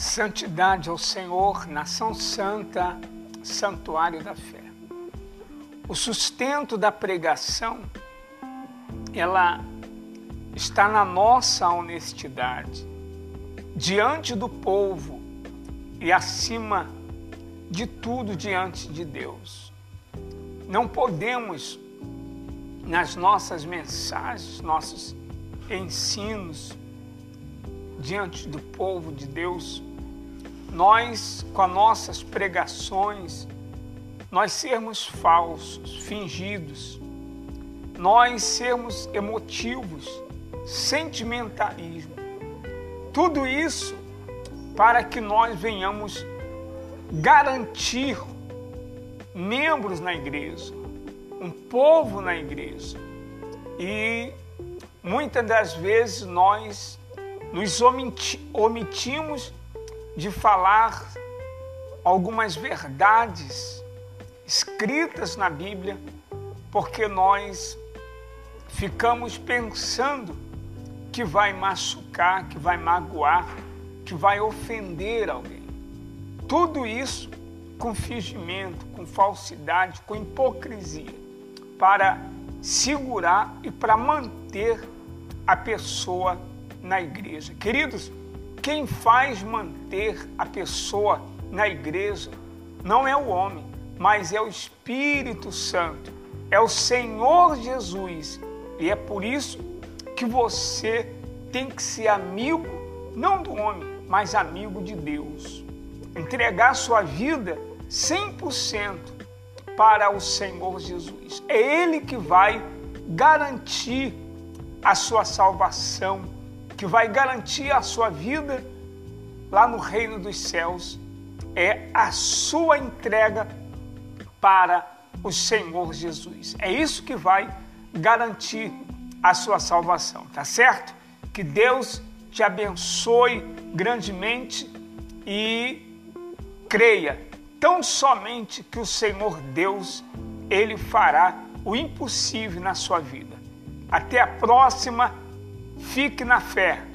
Santidade ao Senhor, nação santa, santuário da fé. O sustento da pregação, ela está na nossa honestidade, diante do povo e acima de tudo diante de Deus. Não podemos, nas nossas mensagens, nossos ensinos, diante do povo de Deus, nós, com as nossas pregações, nós sermos falsos, fingidos, nós sermos emotivos, sentimentalismo. Tudo isso para que nós venhamos garantir membros na igreja, um povo na igreja. E muitas das vezes nós nos omitimos de falar algumas verdades escritas na Bíblia, porque nós ficamos pensando que vai machucar, que vai magoar, que vai ofender alguém. Tudo isso com fingimento, com falsidade, com hipocrisia, para segurar e para manter a pessoa na igreja. Queridos, quem faz manter a pessoa na igreja não é o homem, mas é o Espírito Santo, é o Senhor Jesus. E é por isso que você tem que ser amigo, não do homem, mas amigo de Deus. Entregar sua vida 100% para o Senhor Jesus. É Ele que vai garantir a sua salvação que vai garantir a sua vida lá no reino dos céus é a sua entrega para o Senhor Jesus. É isso que vai garantir a sua salvação, tá certo? Que Deus te abençoe grandemente e creia tão somente que o Senhor Deus, ele fará o impossível na sua vida. Até a próxima Fique na fé.